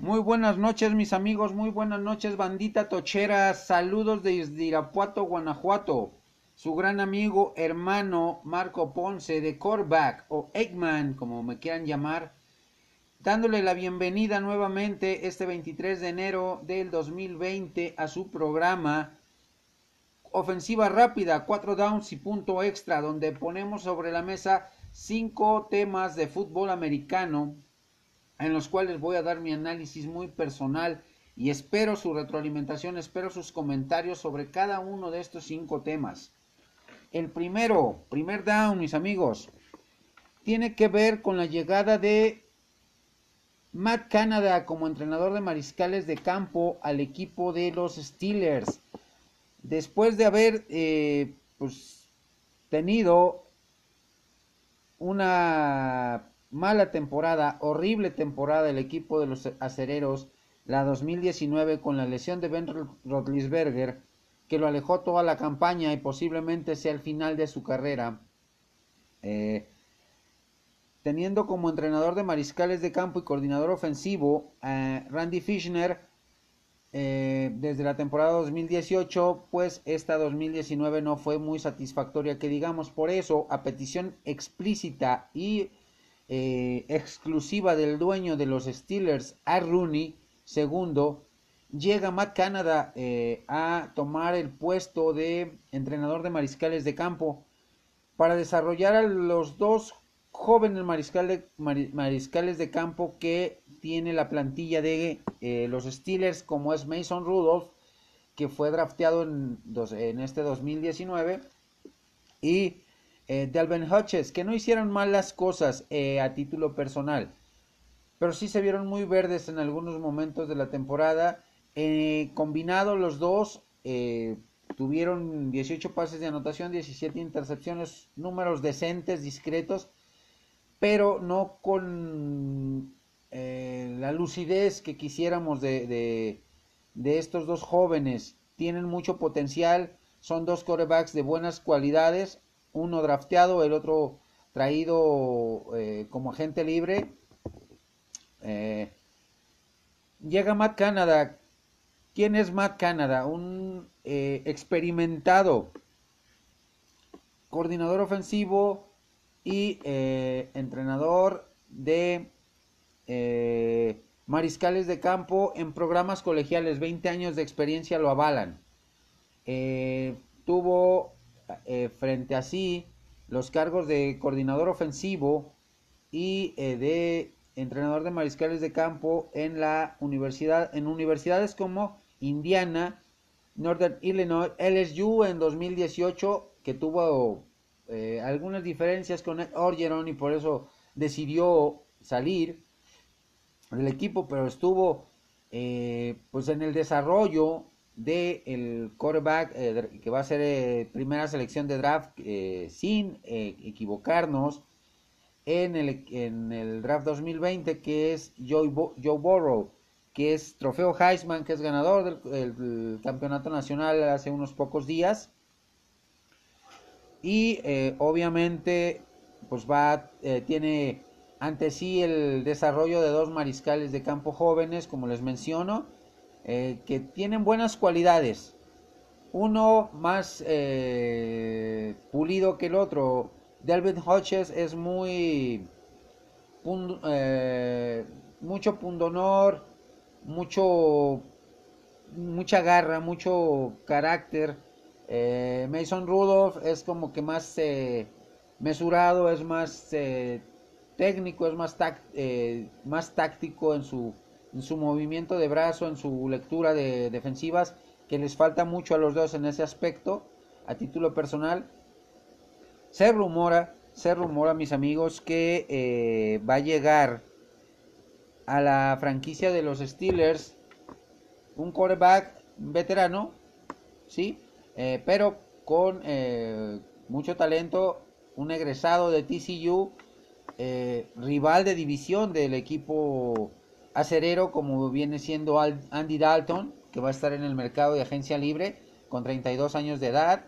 Muy buenas noches mis amigos, muy buenas noches bandita tochera, saludos desde Irapuato, Guanajuato. Su gran amigo hermano Marco Ponce de Corback o Eggman, como me quieran llamar, dándole la bienvenida nuevamente este 23 de enero del 2020 a su programa Ofensiva Rápida, 4 downs y punto extra, donde ponemos sobre la mesa cinco temas de fútbol americano en los cuales voy a dar mi análisis muy personal y espero su retroalimentación, espero sus comentarios sobre cada uno de estos cinco temas. El primero, primer down, mis amigos, tiene que ver con la llegada de Matt Canada como entrenador de mariscales de campo al equipo de los Steelers. Después de haber eh, pues, tenido una mala temporada, horrible temporada el equipo de los acereros, la 2019 con la lesión de Ben Roethlisberger, que lo alejó toda la campaña y posiblemente sea el final de su carrera. Eh, teniendo como entrenador de mariscales de campo y coordinador ofensivo a Randy Fishner eh, desde la temporada 2018, pues esta 2019 no fue muy satisfactoria, que digamos, por eso, a petición explícita y eh, exclusiva del dueño de los Steelers, a Rooney, segundo, llega Matt Canada eh, a tomar el puesto de entrenador de mariscales de campo para desarrollar a los dos jóvenes mariscales de campo que tiene la plantilla de eh, los Steelers, como es Mason Rudolph, que fue drafteado en, en este 2019, y eh, Delvin Hutches, que no hicieron malas cosas eh, a título personal, pero sí se vieron muy verdes en algunos momentos de la temporada. Eh, combinado los dos, eh, tuvieron 18 pases de anotación, 17 intercepciones, números decentes, discretos, pero no con la lucidez que quisiéramos de, de estos dos jóvenes. Tienen mucho potencial, son dos corebacks de buenas cualidades, uno drafteado, el otro traído eh, como agente libre. Eh, llega Matt Canada. ¿Quién es Matt Canada? Un eh, experimentado coordinador ofensivo y entrenador de mariscales de campo en programas colegiales. 20 años de experiencia lo avalan. tuvo eh, frente a sí los cargos de coordinador ofensivo y eh, de entrenador de mariscales de campo en la universidad en universidades como Indiana, Northern Illinois, LSU en 2018 que tuvo eh, algunas diferencias con Orgeron y por eso decidió salir del equipo, pero estuvo pues en el desarrollo de el quarterback eh, que va a ser eh, primera selección de draft eh, sin equivocarnos en el, en el draft 2020 que es Joe, Joe Burrow que es trofeo Heisman que es ganador del, campeonato nacional hace unos pocos días. Y obviamente pues va tiene ante sí el desarrollo de dos mariscales de campo jóvenes como les menciono eh, que tienen buenas cualidades. Uno más eh, pulido que el otro. Delvin Hodges es muy... Eh, mucho pundonor, mucho... mucha garra, mucho carácter. Mason Rudolph es como que más mesurado, es más técnico, es más, más táctico en su en su movimiento de brazo, en su lectura de defensivas, que les falta mucho a los dos en ese aspecto, a título personal. Se rumora, se rumora, mis amigos, que eh, va a llegar a la franquicia de los Steelers un quarterback veterano, sí, eh, pero con eh, mucho talento, un egresado de TCU, rival de división del equipo acerero como viene siendo Andy Dalton, que va a estar en el mercado de agencia libre con 32 años de edad,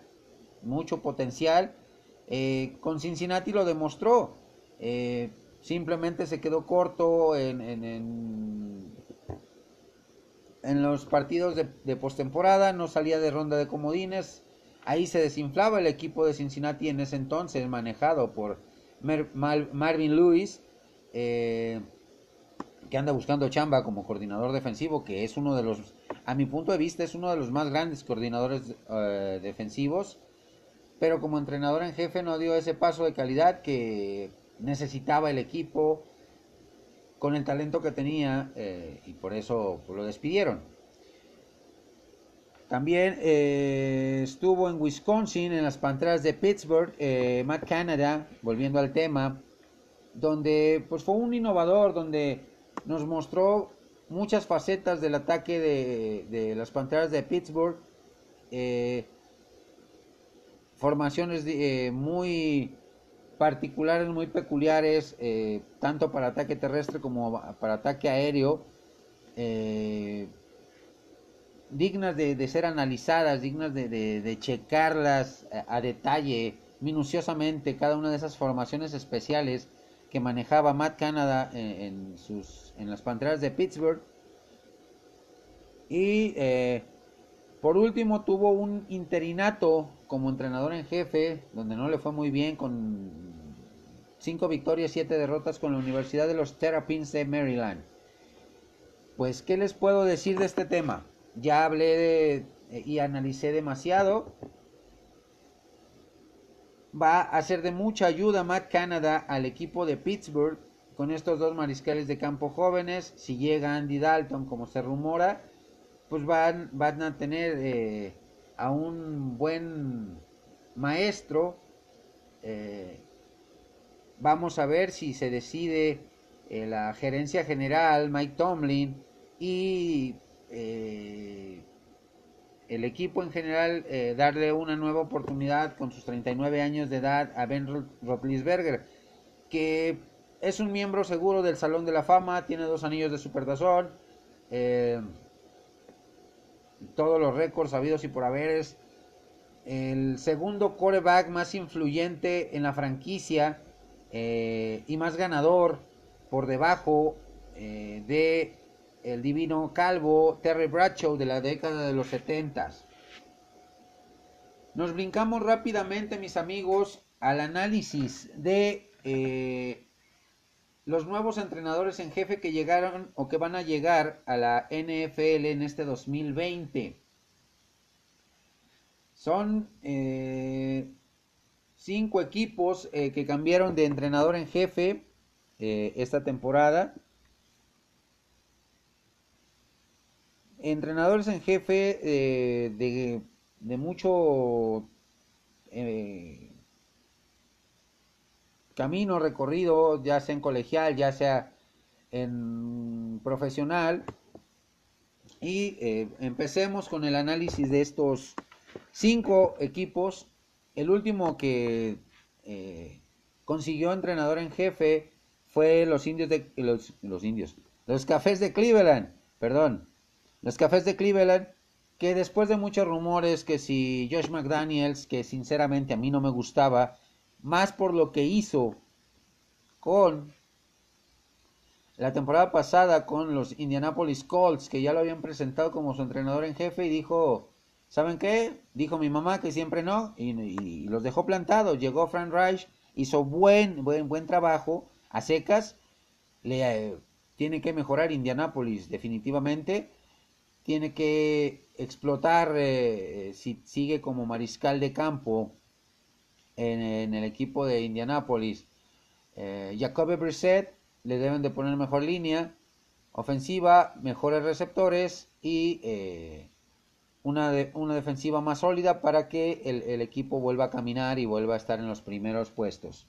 mucho potencial. Eh, con Cincinnati lo demostró. Eh, simplemente se quedó corto en, en los partidos de, postemporada, no salía de ronda de comodines. Ahí se desinflaba el equipo de Cincinnati en ese entonces, manejado por Marvin Lewis, eh, que anda buscando chamba como coordinador defensivo, que es uno de los, a mi punto de vista, es uno de los más grandes coordinadores eh, defensivos, pero como entrenador en jefe no dio ese paso de calidad que necesitaba el equipo con el talento que tenía eh, y por eso lo despidieron. También eh, estuvo en Wisconsin, en las Panteras de Pittsburgh, Matt Canada, volviendo al tema, donde pues fue un innovador, donde nos mostró muchas facetas del ataque de, las Panteras de Pittsburgh, eh, formaciones muy particulares, muy peculiares, tanto para ataque terrestre como para ataque aéreo dignas de, ser analizadas, dignas de, checarlas a, detalle, minuciosamente, cada una de esas formaciones especiales que manejaba Matt Canada en, sus, en las Panteras de Pittsburgh. Y eh, por último tuvo un interinato como entrenador en jefe, donde no le fue muy bien, con cinco victorias, siete derrotas con la Universidad de los Terrapins de Maryland. Pues, ¿qué les puedo decir de este tema? ya hablé y analicé demasiado. Va a ser de mucha ayuda Matt Canada al equipo de Pittsburgh con estos dos mariscales de campo jóvenes. Si llega Andy Dalton, como se rumora, pues van, a tener eh, a un buen maestro. Eh, vamos a ver si se decide eh, la gerencia general, Mike Tomlin, y el equipo en general eh, darle una nueva oportunidad con sus 39 años de edad a Ben Roethlisberger, que es un miembro seguro del Salón de la Fama, tiene dos anillos de Supertazón, eh, todos los récords habidos y por haber es el segundo quarterback más influyente en la franquicia y más ganador por debajo de el divino calvo Terry Bradshaw de la década de los 70. Nos brincamos rápidamente, mis amigos, al análisis de eh, los nuevos entrenadores en jefe que llegaron o que van a llegar a la NFL en este 2020. Son eh, cinco equipos eh, que cambiaron de entrenador en jefe esta temporada. Entrenadores en jefe eh, de, mucho eh, camino recorrido, ya sea en colegial, ya sea en profesional. Y eh, empecemos con el análisis de estos cinco equipos. El último que consiguió entrenador en jefe fue los indios de los, los indios, los cafés de Cleveland, perdón, los Cafés de Cleveland, que después de muchos rumores que si Josh McDaniels, que sinceramente a mí no me gustaba, más por lo que hizo con la temporada pasada con los Indianapolis Colts, que ya lo habían presentado como su entrenador en jefe y dijo, ¿saben qué? Dijo mi mamá que siempre no y, los dejó plantados. Llegó Frank Reich, hizo buen, buen, buen trabajo a secas. Le, eh, tiene que mejorar Indianapolis definitivamente tiene que explotar eh, si sigue como mariscal de campo en, el equipo de Indianapolis. Eh, Brissett le deben de poner mejor línea ofensiva, mejores receptores y eh, una, una, defensiva más sólida para que el, equipo vuelva a caminar y vuelva a estar en los primeros puestos,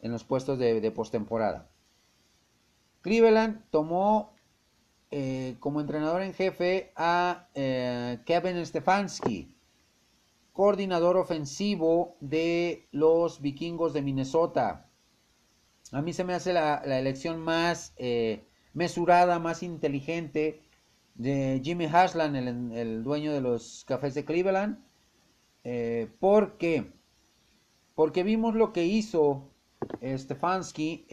en los puestos de, de postemporada. Cleveland tomó eh, como entrenador en jefe a eh, Kevin Stefanski, coordinador ofensivo de los vikingos de Minnesota. A mí se me hace la, elección más eh, mesurada, más inteligente de Jimmy Haslam, el, dueño de los cafés de Cleveland. ¿Por qué? Porque vimos lo que hizo Stefanski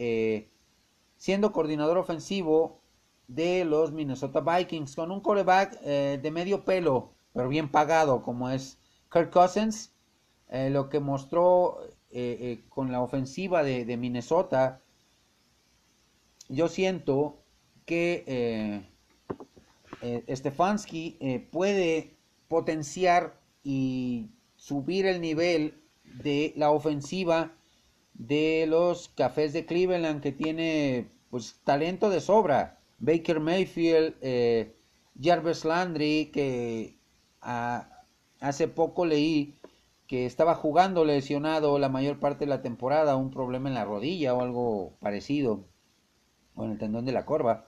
siendo coordinador ofensivo de los Minnesota Vikings con un coreback eh, de medio pelo, pero bien pagado como es Kirk Cousins. Eh, lo que mostró con la ofensiva de, Minnesota, yo siento que Stefanski puede potenciar y subir el nivel de la ofensiva de los Cafés de Cleveland que tiene pues talento de sobra. Baker Mayfield, eh, Jarvis Landry, que hace poco leí que estaba jugando lesionado la mayor parte de la temporada, un problema en la rodilla o algo parecido, o en el tendón de la corva,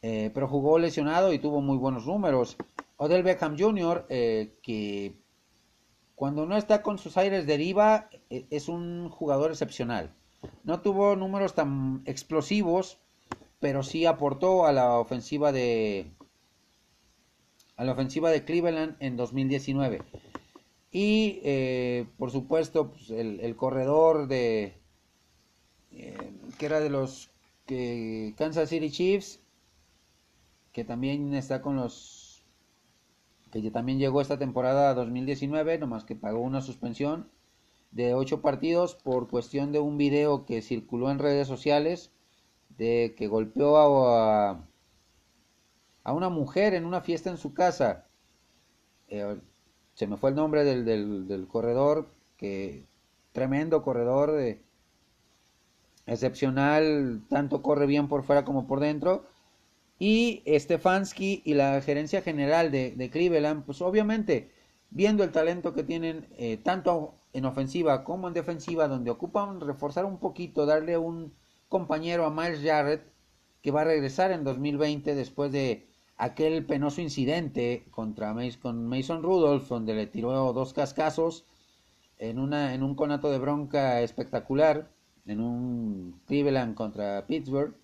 eh, pero jugó lesionado y tuvo muy buenos números. Odell Beckham Jr., eh, que cuando no está con sus aires deriva, es un jugador excepcional. No tuvo números tan explosivos, pero sí aportó a la ofensiva de a la ofensiva de Cleveland en 2019. Y eh, por supuesto, pues, el, corredor de eh, que era de los Kansas City Chiefs, que también está con los que también llegó esta temporada 2019, nomás que pagó una suspensión de ocho partidos por cuestión de un video que circuló en redes sociales de que golpeó a, a una mujer en una fiesta en su casa. Eh, se me fue el nombre del, del, corredor, que tremendo corredor, de, excepcional, tanto corre bien por fuera como por dentro. Y Stefanski y la gerencia general de, Cleveland, pues obviamente, viendo el talento que tienen eh, tanto en ofensiva como en defensiva, donde ocupan reforzar un poquito, darle un compañero a Miles Jarrett, que va a regresar en 2020 después de aquel penoso incidente contra con Mason Rudolph, donde le tiró dos cascazos en, una, en un conato de bronca espectacular, en un Cleveland contra Pittsburgh.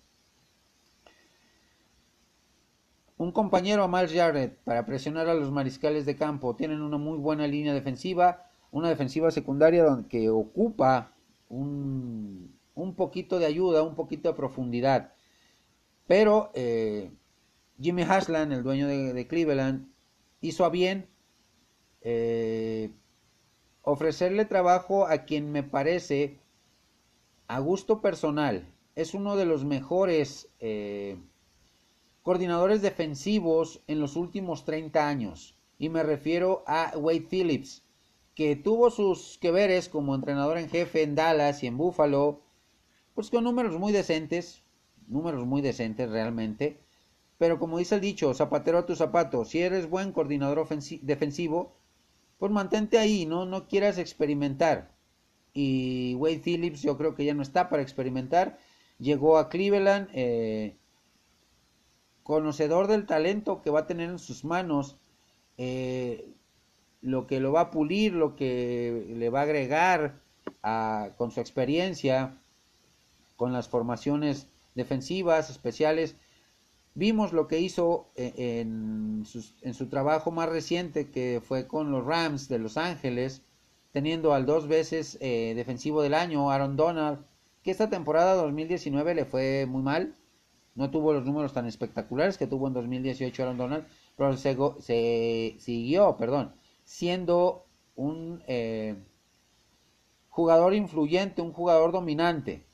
Un compañero a Miles Jarrett para presionar a los mariscales de campo. Tienen una muy buena línea defensiva, una defensiva secundaria que ocupa un, un, poquito de ayuda, un poquito de profundidad. Pero eh, Jimmy Haslan, el dueño de, Cleveland, hizo a bien eh, ofrecerle trabajo a quien me parece a gusto personal. Es uno de los mejores eh, coordinadores defensivos en los últimos 30 años. Y me refiero a Wade Phillips, que tuvo sus que veres como entrenador en jefe en Dallas y en Buffalo, pues con números muy decentes, números muy decentes realmente. Pero como dice el dicho, zapatero a tu zapato, si eres buen coordinador defensivo, pues mantente ahí, ¿no? No quieras experimentar. Y Wade Phillips yo creo que ya no está para experimentar. Llegó a Cleveland, eh, conocedor del talento que va a tener en sus manos, eh, lo que lo va a pulir, lo que le va a agregar con su experiencia, con las formaciones defensivas, especiales. Vimos lo que hizo eh, en, su trabajo más reciente, que fue con los Rams de Los Ángeles, teniendo al dos veces eh, defensivo del año, Aaron Donald, que esta temporada 2019 le fue muy mal, no tuvo los números tan espectaculares que tuvo en 2018 Aaron Donald, pero se, siguió, perdón, siendo un eh, jugador influyente, un jugador dominante.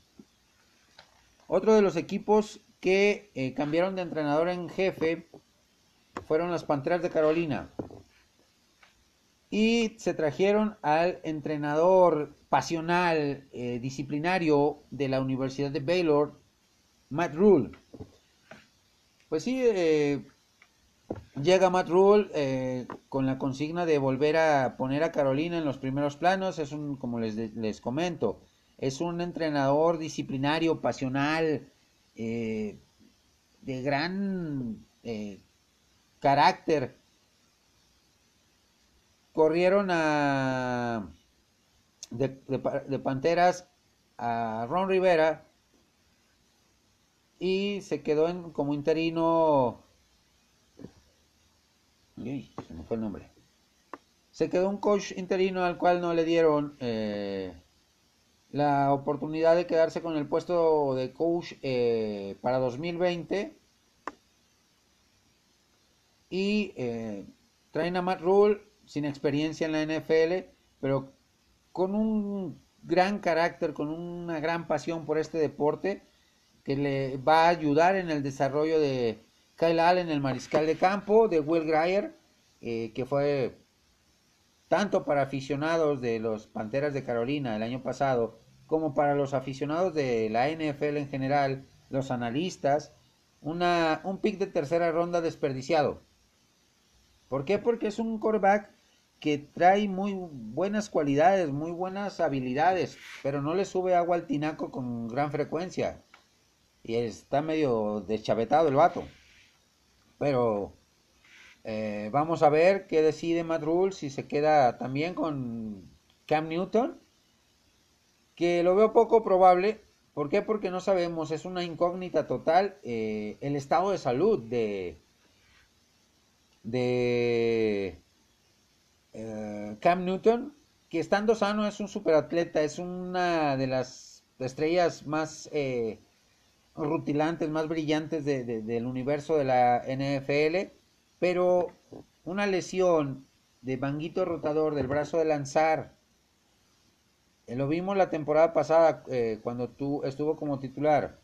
Otro de los equipos que eh, cambiaron de entrenador en jefe fueron las Panteras de Carolina. Y se trajeron al entrenador pasional, eh, disciplinario de la Universidad de Baylor, Matt Rule. Pues sí, eh, llega Matt Rule con la consigna de volver a poner a Carolina en los primeros planos. Es un, como les, les comento, es un entrenador disciplinario, pasional, eh, de gran carácter. Corrieron a de Panteras a Ron Rivera y se quedó en, como interino. Uy, se me fue el nombre. Se quedó un coach interino al cual no le dieron eh, la oportunidad de quedarse con el puesto de coach eh, para 2020 Y eh, traen a Matt Rule sin experiencia en la NFL, pero con un gran carácter, con una gran pasión por este deporte, que le va a ayudar en el desarrollo de Kyle Allen, el mariscal de campo, de Will Greyer, eh, que fue tanto para aficionados de los Panteras de Carolina el año pasado, como para los aficionados de la NFL en general, los analistas, una, un pick de tercera ronda desperdiciado. ¿Por qué? Porque es un quarterback que trae muy buenas cualidades, muy buenas habilidades, pero no le sube agua al tinaco con gran frecuencia. Y está medio deschavetado el vato. Pero eh, vamos a ver qué decide Matt Rule, si se queda también con Cam Newton, que lo veo poco probable. ¿Por qué? Porque no sabemos, es una incógnita total eh, el estado de salud de, eh, Cam Newton, que estando sano es un superatleta, es una de las estrellas más rutilantes, más brillantes del universo de la NFL, pero una lesión de banguito rotador del brazo de lanzar, eh, lo vimos la temporada pasada cuando tú estuvo como titular.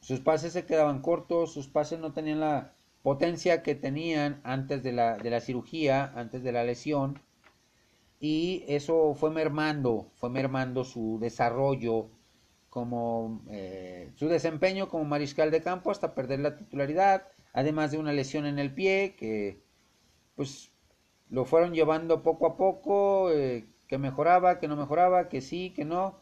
Sus pases se quedaban cortos, sus pases no tenían la potencia que tenían antes de la, de la cirugía, antes de la lesión, y eso fue mermando, fue mermando su desarrollo como eh, su desempeño como mariscal de campo hasta perder la titularidad, además de una lesión en el pie que pues lo fueron llevando poco a poco, eh, que mejoraba, que no mejoraba, que sí, que no.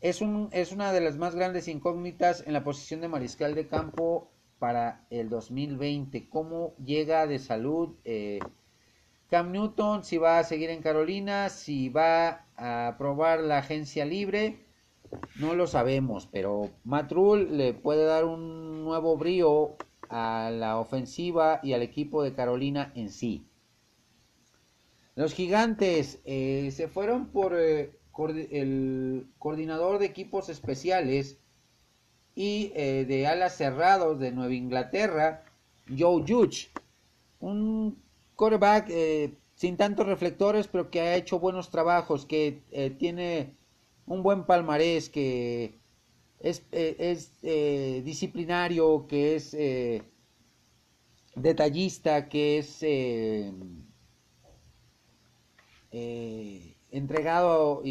Es, un, es una de las más grandes incógnitas en la posición de mariscal de campo para el 2020. ¿Cómo llega de salud eh, Cam Newton? Si va a seguir en Carolina, si va a probar la agencia libre, no lo sabemos, pero Matt le puede dar un nuevo brío a la ofensiva y al equipo de Carolina en sí. Los gigantes eh, se fueron por eh, el coordinador de equipos especiales y eh, de alas cerrados de Nueva Inglaterra, Joe Judge, un quarterback sin tantos reflectores, pero que ha hecho buenos trabajos, que tiene un buen palmarés, que es, es disciplinario, que es detallista, que es entregado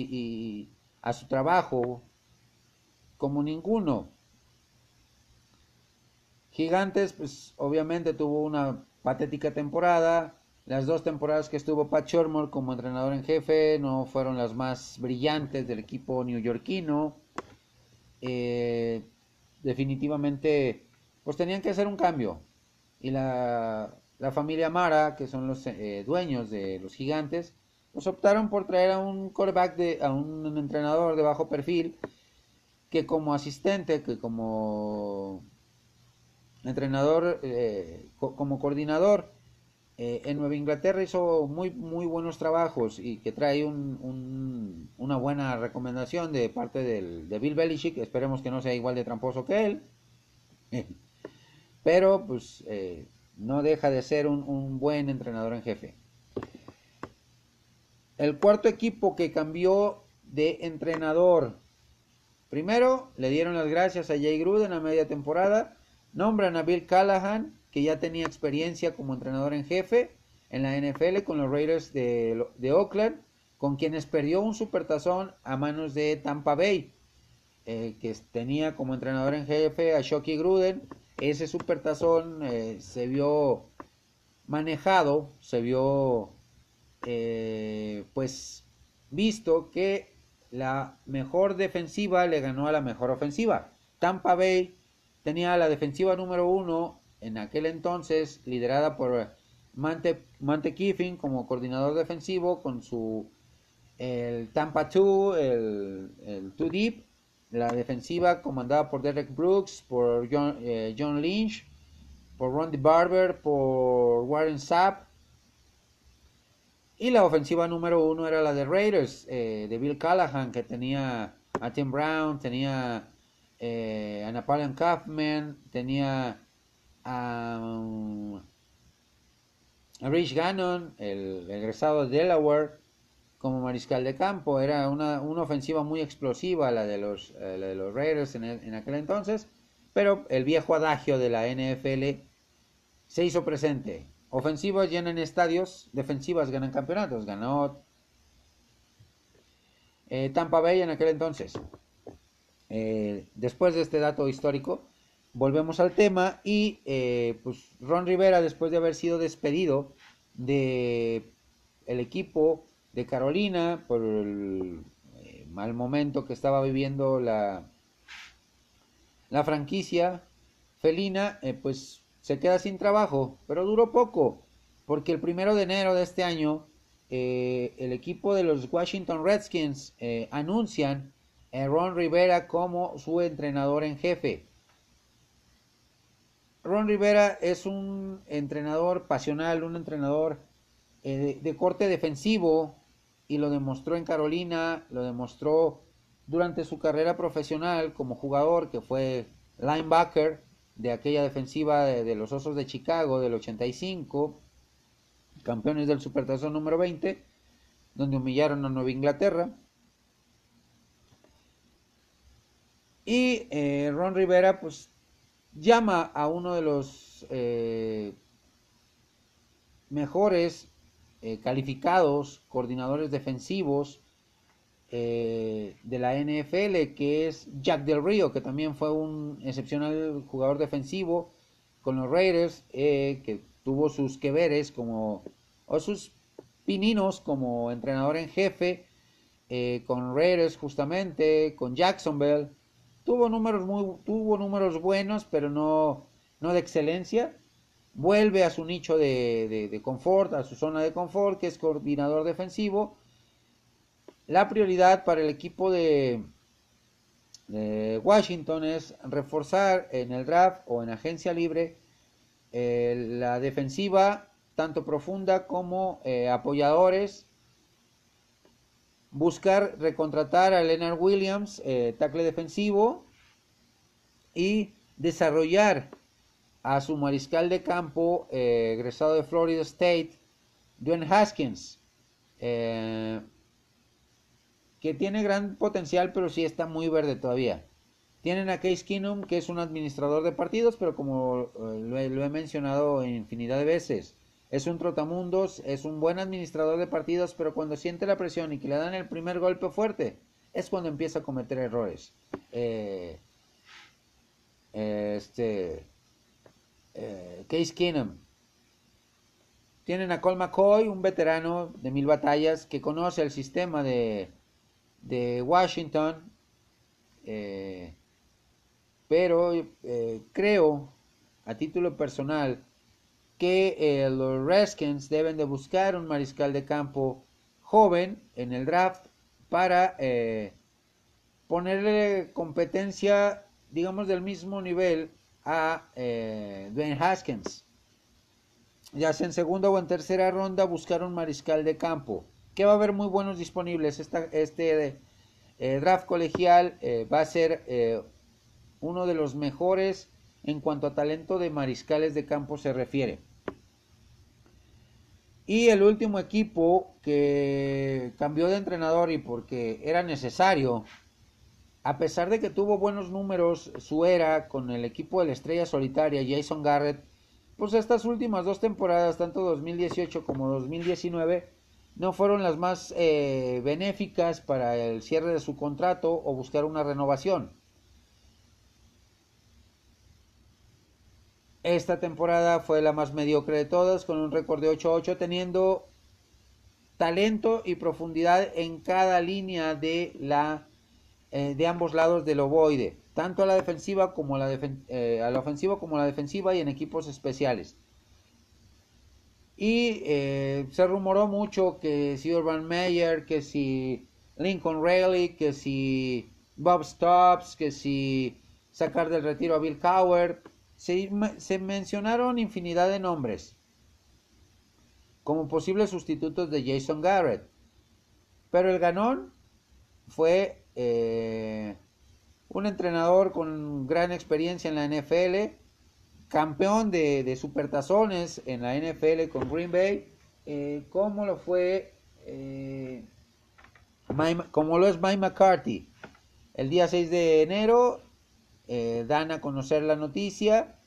a su trabajo como ninguno. Gigantes, pues obviamente tuvo una patética temporada. Las dos temporadas que estuvo Pat Shurmur como entrenador en jefe no fueron las más brillantes del equipo neoyorquino. Eh, definitivamente, pues tenían que hacer un cambio. Y la, familia Mara, que son los eh, dueños de los gigantes, pues optaron por traer a un quarterback, de, a un entrenador de bajo perfil, que como asistente, que como entrenador, eh, como coordinador eh, en Nueva Inglaterra hizo muy, muy buenos trabajos y que trae un, una buena recomendación de parte del, de Bill Belichick. Esperemos que no sea igual de tramposo que él. Pero pues eh, no deja de ser un, un buen entrenador en jefe. El cuarto equipo que cambió de entrenador. Primero le dieron las gracias a Jay Gruden a media temporada Nombran a Bill Callahan, que ya tenía experiencia como entrenador en jefe en la NFL con los Raiders de, Oakland, con quienes perdió un supertazón a manos de Tampa Bay, eh, que tenía como entrenador en jefe a Shocky Gruden. Ese supertazón eh, se vio manejado, se vio eh, pues visto que la mejor defensiva le ganó a la mejor ofensiva. Tampa Bay tenía la defensiva número uno en aquel entonces, liderada por Mante, Mante Kiffin como coordinador defensivo, con su el Tampa 2, el, el Deep, la defensiva comandada por Derek Brooks, por John, eh, John Lynch, por Rondy Barber, por Warren Sapp. Y la ofensiva número uno era la de Raiders, eh, de Bill Callahan, que tenía a Tim Brown, tenía eh, a Napoleon Kaufman, tenía a, Rich Gannon, el egresado de Delaware, como mariscal de campo. Era una, ofensiva muy explosiva la de los, eh, de los Raiders en, en, aquel entonces, pero el viejo adagio de la NFL se hizo presente. Ofensivas llenan estadios, defensivas ganan campeonatos. Ganó eh, Tampa Bay en aquel entonces. Eh, después de este dato histórico, volvemos al tema y pues Ron Rivera, después de haber sido despedido de el equipo de Carolina por el eh, mal momento que estaba viviendo la, la franquicia felina, eh, pues se queda sin trabajo, pero duró poco, porque el primero de enero de este año eh, el equipo de los Washington Redskins anuncian a Ron Rivera como su entrenador en jefe. Ron Rivera es un entrenador pasional, un entrenador de corte defensivo, y lo demostró en Carolina, lo demostró durante su carrera profesional como jugador, que fue linebacker de aquella defensiva de, los Osos de Chicago del 85, campeones del Supertazón número 20, donde humillaron a Nueva Inglaterra. Y eh, Ron Rivera, pues, llama a uno de los eh, mejores eh, calificados coordinadores defensivos eh, de la NFL, que es Jack Del Río, que también fue un excepcional jugador defensivo con los Raiders, eh, que tuvo sus que veres como, o sus pininos como entrenador en jefe, con Raiders justamente, con Jacksonville. Tuvo números, muy, tuvo números buenos, pero no, no de excelencia vuelve a su nicho de, confort, a su zona de confort, que es coordinador defensivo. La prioridad para el equipo de, Washington es reforzar en el draft o en agencia libre eh, la defensiva, tanto profunda como eh, apoyadores. Buscar recontratar a Leonard Williams, eh, tackle defensivo, y desarrollar a su mariscal de campo, eh, egresado de Florida State, Dwayne Haskins, eh, que tiene gran potencial, pero sí está muy verde todavía. Tienen a Case Keenum, que es un administrador de partidos, pero como eh, lo, he, lo, he, mencionado infinidad de veces, es un trotamundos, es un buen administrador de partidos, pero cuando siente la presión y que le dan el primer golpe fuerte, es cuando empieza a cometer errores. este eh, Case Keenum. Tienen a Cole McCoy, un veterano de mil batallas que conoce el sistema de, de Washington. Eh, pero eh, creo, a título personal, que los Redskins deben de buscar un mariscal de campo joven en el draft para ponerle competencia, digamos, del mismo nivel a eh, Dwayne Haskins. Ya sea en segunda o en tercera ronda buscar un mariscal de campo. Que va a haber muy buenos disponibles. este eh, draft colegial eh, va a ser uno de los mejores en cuanto a talento de mariscales de campo se refiere. Y el último equipo que cambió de entrenador y porque era necesario a pesar de que tuvo buenos números su era con el equipo de la estrella solitaria Jason Garrett, pues estas últimas dos temporadas, tanto 2018 como 2019, no fueron las más eh, benéficas para el cierre de su contrato o buscar una renovación. Esta temporada fue la más mediocre de todas, con un récord de 8-8, teniendo talento y profundidad en cada línea de la eh, de ambos lados del ovoide, tanto a la defensiva como la, eh, a la ofensiva como a la defensiva y en equipos especiales. Y eh, se rumoró mucho que si Urban Meyer, que si Lincoln Riley, que si Bob Stops, que si sacar del retiro a Bill Cowher. Se, mencionaron infinidad de nombres como posibles sustitutos de Jason Garrett. Pero el ganón fue eh, un entrenador con gran experiencia en la NFL, campeón de, de supertazones en la NFL con Green Bay, eh, como lo fue, eh, como lo es Mike McCarthy. El día 6 de enero eh, dan a conocer la noticia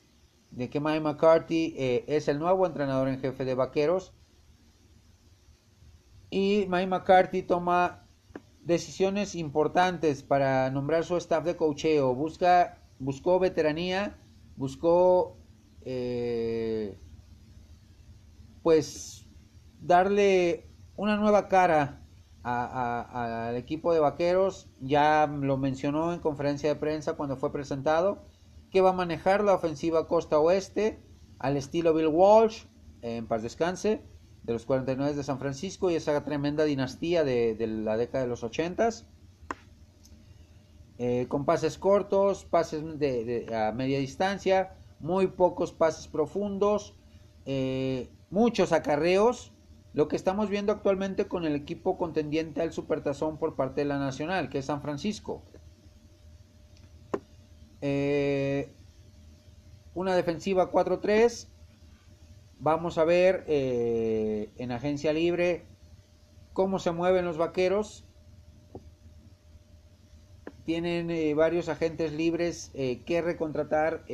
de que Mike McCarthy es el nuevo entrenador en jefe de Vaqueros. Y Mike McCarthy toma decisiones importantes para nombrar su staff de cocheo. Busca, buscó veteranía, buscó eh, pues darle una nueva cara al equipo de vaqueros. Ya lo mencionó en conferencia de prensa cuando fue presentado, que va a manejar la ofensiva costa oeste al estilo Bill Walsh, en paz descanse de los 49 de San Francisco y esa tremenda dinastía de, la década de los 80 eh, con pases cortos, pases de, a media distancia, muy pocos pases profundos, eh, muchos acarreos, lo que estamos viendo actualmente con el equipo contendiente al Supertazón por parte de la Nacional, que es San Francisco. Eh, una defensiva 4-3, Vamos a ver eh, en agencia libre cómo se mueven los vaqueros. Tienen eh, varios agentes libres que recontratar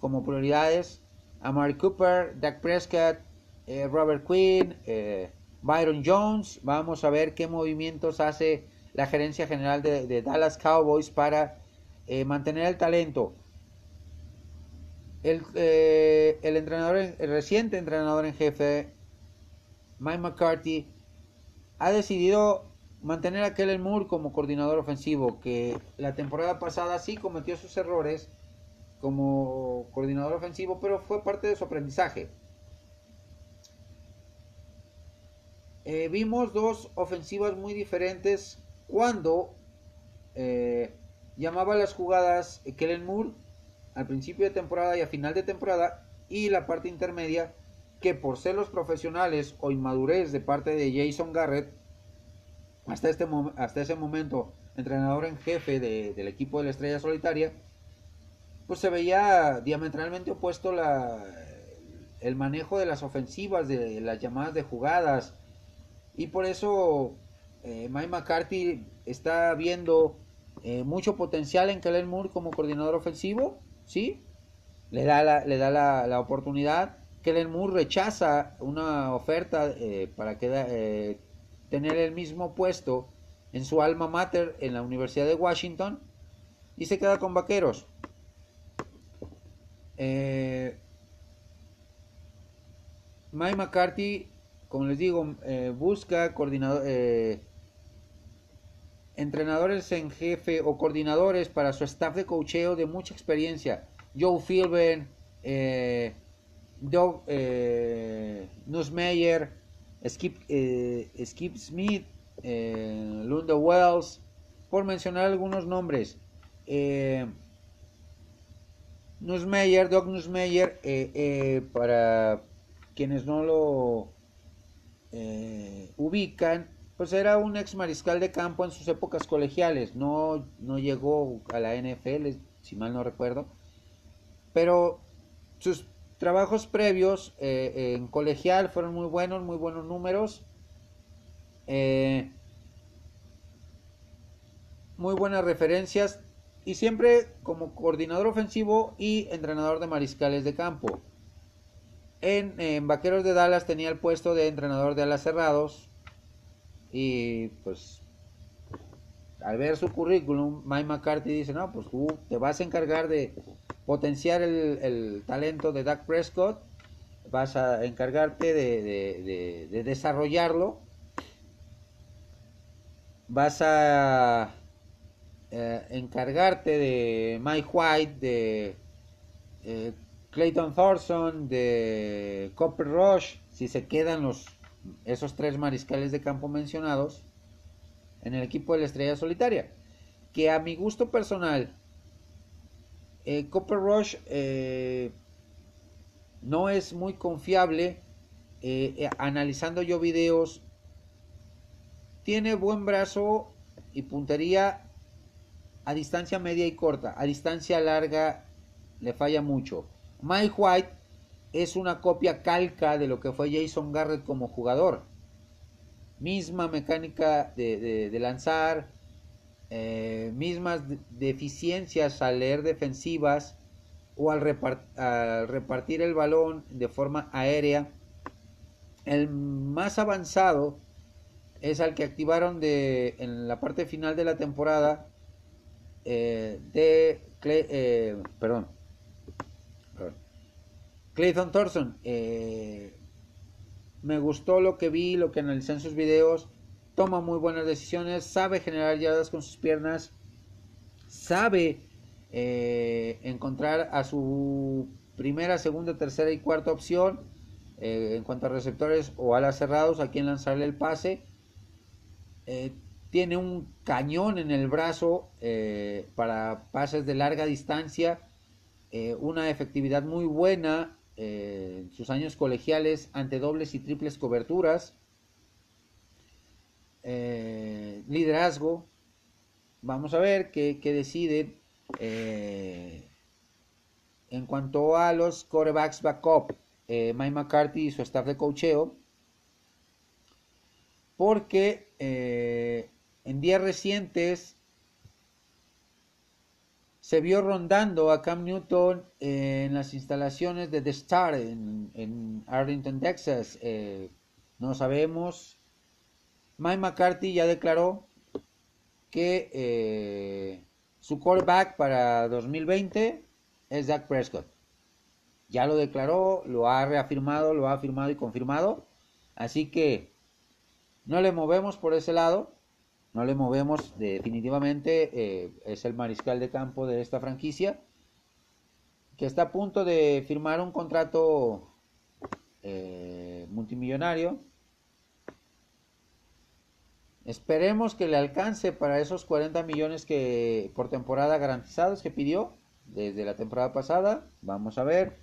como prioridades. A Mark Cooper, Dak Prescott, Robert Quinn, Byron Jones. Vamos a ver qué movimientos hace la gerencia general de Dallas Cowboys para mantener el talento. Eh, el, entrenador, el reciente entrenador en jefe, Mike McCarthy, ha decidido mantener a Kellen Moore como coordinador ofensivo, que la temporada pasada sí cometió sus errores como coordinador ofensivo, pero fue parte de su aprendizaje. Eh, vimos dos ofensivas muy diferentes cuando eh, llamaba las jugadas Kellen Moore al principio de temporada y a final de temporada y la parte intermedia que por celos profesionales o inmadurez de parte de Jason Garrett hasta, este hasta ese momento entrenador en jefe del equipo de la Estrella Solitaria pues se veía diametralmente opuesto la, el manejo de las ofensivas, de las llamadas de jugadas y por eso eh, Mike McCarthy está viendo eh, mucho potencial en Kellen Moore como coordinador ofensivo ¿sí? Le da la, le da la, oportunidad. Kellen Moore rechaza una oferta eh, para que, eh, tener el mismo puesto en su alma mater en la Universidad de Washington y se queda con Vaqueros. Mike McCarthy, como les digo, busca coordinador, entrenadores en jefe o coordinadores para su staff de cocheo de mucha experiencia. Joe Philben, eh, Doug eh, Nussmeyer, Skip, eh, Smith, eh, Lunda Wells, por mencionar algunos nombres. Eh, Nussmeyer, Doug Nussmeyer, para quienes no lo ubican, pues era un ex mariscal de campo en sus épocas colegiales, no, no llegó a la NFL, si mal no recuerdo, pero sus trabajos previos eh, en colegial fueron muy buenos, muy buenos números, eh, muy buenas referencias y siempre como coordinador ofensivo y entrenador de mariscales de campo. En, Vaqueros de Dallas tenía el puesto de entrenador de alas cerrados, y pues al ver su currículum, Mike McCarthy dice, no, pues tú te vas a encargar de potenciar el, talento de Dak Prescott, vas a encargarte de, desarrollarlo, vas a eh, encargarte de Mike White, de eh, Clayton Thorson, de Copper Rush, si se quedan los esos tres mariscales de campo mencionados en el equipo de la Estrella Solitaria. Que a mi gusto personal, eh, Copper Rush eh, no es muy confiable. Eh, analizando yo videos, tiene buen brazo y puntería a distancia media y corta. A distancia larga le falla mucho. Mike White es una copia calca de lo que fue Jason Garrett como jugador. Misma mecánica de, lanzar, eh, mismas deficiencias al leer defensivas o al, repartir el balón de forma aérea. El más avanzado es al que activaron de, en la parte final de la temporada eh, de eh, perdón, Clayton Thorson. Eh, me gustó lo que vi, lo que analicé en sus videos. Toma muy buenas decisiones, sabe generar yardas con sus piernas, sabe eh, encontrar a su primera, segunda, tercera y cuarta opción en cuanto a receptores o alas cerrados a quien lanzarle el pase tiene un cañón en el brazo eh, para pases de larga distancia, eh, una efectividad muy buena eh, sus años colegiales ante dobles y triples coberturas, liderazgo, vamos a ver qué, qué decide en cuanto a los corebacks backup, Mike McCarthy y su staff de cocheo, porque en días recientes se vio rondando a Cam Newton en las instalaciones de The Star en, Arlington, Texas. Eh, no sabemos. Mike McCarthy ya declaró que eh, su quarterback para 2020 es Dak Prescott. Ya lo declaró, lo ha reafirmado, lo ha afirmado y confirmado. Así que no le movemos por ese lado no le movemos definitivamente, eh, es el mariscal de campo de esta franquicia, que está a punto de firmar un contrato eh, multimillonario. Esperemos que le alcance para esos 40 millones que por temporada garantizados que pidió desde la temporada pasada. Vamos a ver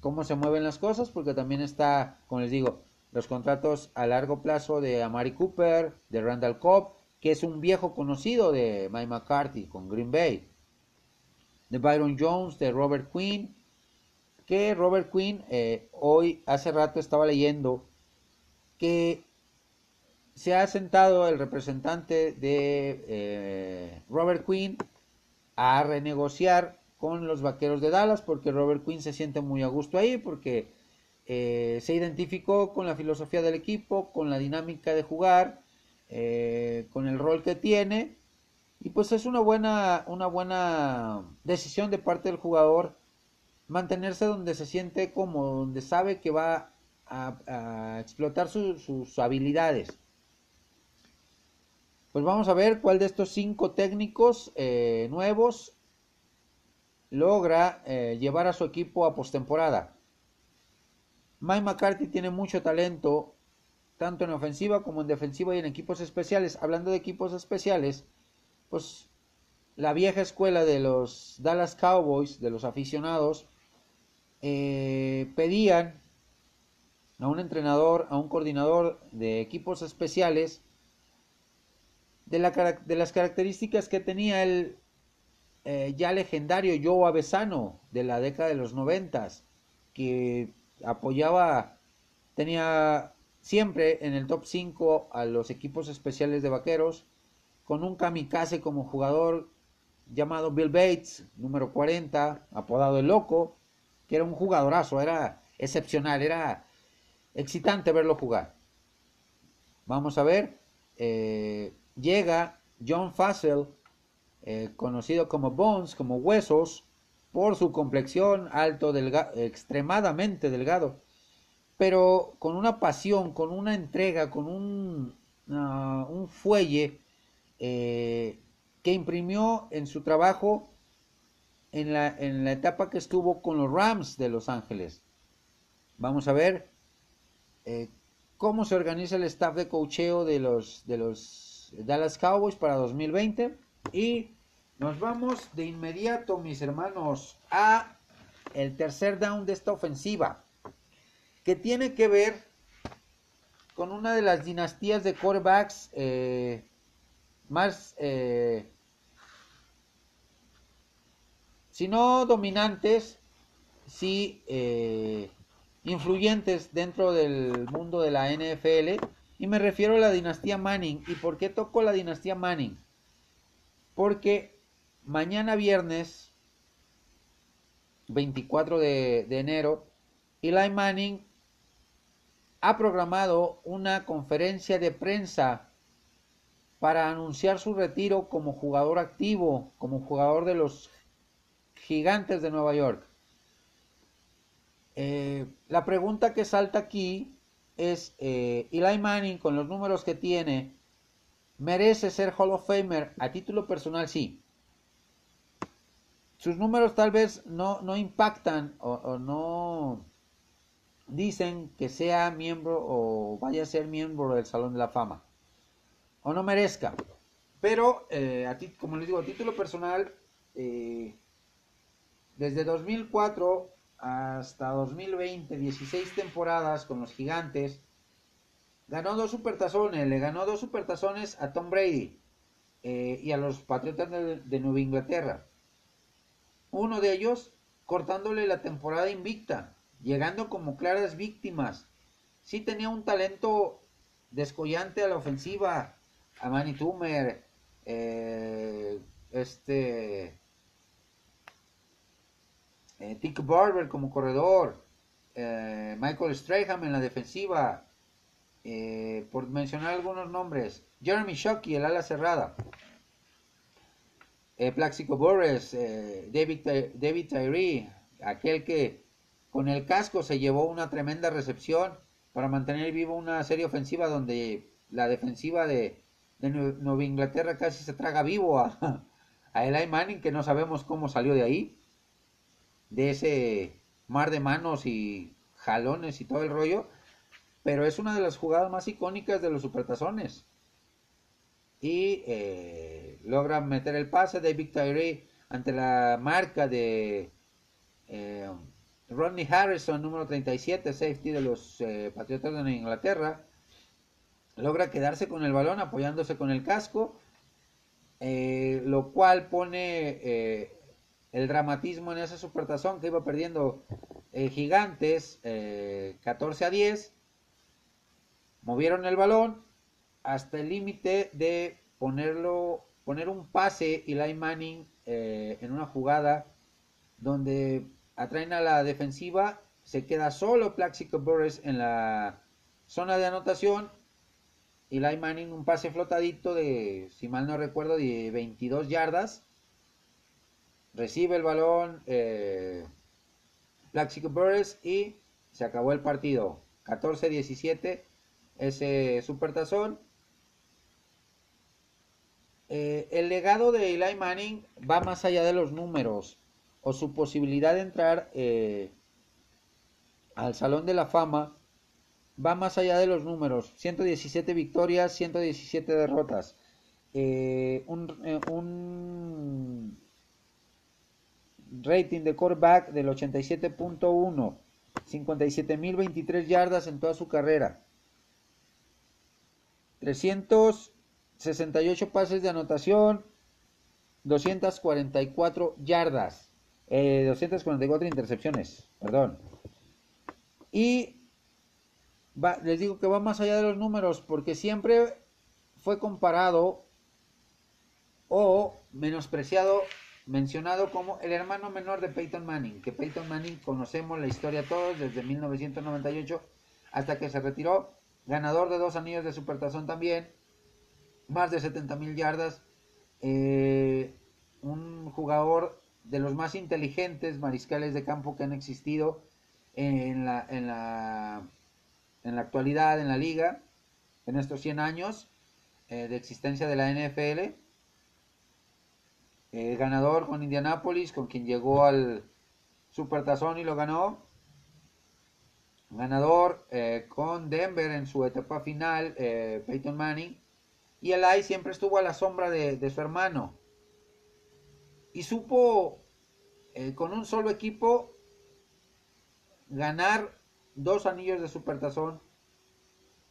cómo se mueven las cosas, porque también está, como les digo, los contratos a largo plazo de Amari Cooper, de Randall Cobb, que es un viejo conocido de Mike McCarthy con Green Bay, de Byron Jones, de Robert Quinn, que Robert Quinn eh, hoy hace rato estaba leyendo que se ha sentado el representante de eh, Robert Quinn a renegociar con los vaqueros de Dallas porque Robert Quinn se siente muy a gusto ahí porque eh, se identificó con la filosofía del equipo, con la dinámica de jugar eh, con el rol que tiene. Y pues es una buena, una buena decisión de parte del jugador mantenerse donde se siente como, donde sabe que va a, explotar sus habilidades. Pues vamos a ver cuál de estos cinco técnicos eh, nuevos logra eh, llevar a su equipo a postemporada. Mike McCarthy tiene mucho talento tanto en ofensiva como en defensiva y en equipos especiales. Hablando de equipos especiales, pues la vieja escuela de los Dallas Cowboys, de los aficionados, eh, pedían a un entrenador, a un coordinador de equipos especiales, de, las características que tenía el eh, ya legendario Joe Avesano de la década de los noventas, que apoyaba, tenía siempre en el top 5 a los equipos especiales de vaqueros, con un kamikaze como jugador llamado Bill Bates, número 40, apodado el Loco, que era un jugadorazo, era excepcional, era excitante verlo jugar. Vamos a ver, eh, llega John Fassel, eh, conocido como Bones, como Huesos, por su complexión alto, extremadamente delgado pero con una pasión, con una entrega, con un, ah, un fuelle eh, que imprimió en su trabajo en la, en la etapa que estuvo con los Rams de Los Ángeles. Vamos a ver eh, cómo se organiza el staff de cocheo de los, de los Dallas Cowboys para 2020 y nos vamos de inmediato, mis hermanos, a el tercer down de esta ofensiva que tiene que ver con una de las dinastías de quarterbacks eh, más, eh, si no dominantes, sí eh, influyentes dentro del mundo de la NFL y me refiero a la dinastía Manning. ¿Y por qué toco la dinastía Manning? Porque mañana viernes 24 de, de enero, Eli Manning ha programado una conferencia de prensa para anunciar su retiro como jugador activo, como jugador de los gigantes de Nueva York. Eh, la pregunta que salta aquí es, eh, Eli Manning con los números que tiene, ¿merece ser Hall of Famer? A título personal sí. Sus números tal vez no, no impactan o no dicen que sea miembro o vaya a ser miembro del Salón de la Fama. O no merezca. Pero, eh, a ti, como les digo, a título personal, eh, desde 2004 hasta 2020, 16 temporadas con los gigantes, ganó dos supertazones, le ganó dos supertazones a Tom Brady eh, y a los Patriotas de Nueva Inglaterra. Uno de ellos cortándole la temporada invicta llegando como claras víctimas. Sí tenía un talento descollante a la ofensiva, a Manny Tumer, eh, este, eh, Tick Barber como corredor, eh, Michael Strahan en la defensiva, por mencionar algunos nombres, Jeremy Shockey, el ala cerrada, Plaxico Borres, David, David Tyree, aquel que con el casco se llevó una tremenda recepción para mantener vivo una serie ofensiva donde la defensiva de, Nueva Inglaterra casi se traga vivo a, a Eli Manning, que no sabemos cómo salió de ahí, de ese mar de manos y jalones y todo el rollo, pero es una de las jugadas más icónicas de los supertazones. Y eh, logra meter el pase de David Tyree ante la marca de eh, Rodney Harrison, número 37, safety de los eh, Patriotas de Inglaterra, logra quedarse con el balón apoyándose con el casco, eh, lo cual pone eh, el dramatismo en ese supertazón que iba perdiendo Gigantes 14 a 10. Movieron el balón hasta el límite de ponerlo, poner un pase Eli Manning en una jugada donde atraen a la defensiva, se queda solo Plaxico Burris en la zona de anotación. Y Eli Manning un pase flotadito de, si mal no recuerdo, de 22 yardas. Recibe el balón eh, Plaxico Burris y se acabó el partido. 14-17 ese supertazón. Eh, el legado de Eli Manning va más allá de los números o su posibilidad de entrar eh, al Salón de la Fama va más allá de los números. 117 victorias, 117 derrotas. Eh, un, eh, un, rating de quarterback del 87.1. 57.023 yardas en toda su carrera. 368 pases de anotación. 244 yardas. 244 eh, intercepciones, perdón. Y les digo que va más allá de los números porque siempre fue comparado o menospreciado, mencionado como el hermano menor de Peyton Manning, que Peyton Manning conocemos la historia todos desde 1998 hasta que se retiró, ganador de dos anillos de supertazón también, más de 70 mil yardas, eh, un jugador de los más inteligentes mariscales de campo que han existido en la, en la, en la actualidad en la liga, en estos 100 años eh, de existencia de la NFL. Eh, ganador con Indianapolis, con quien llegó al Supertazón y lo ganó. Ganador eh, con Denver en su etapa final, Peyton Manning. Y Eli siempre estuvo a la sombra de su hermano y supo eh, con un solo equipo ganar dos anillos de supertazón.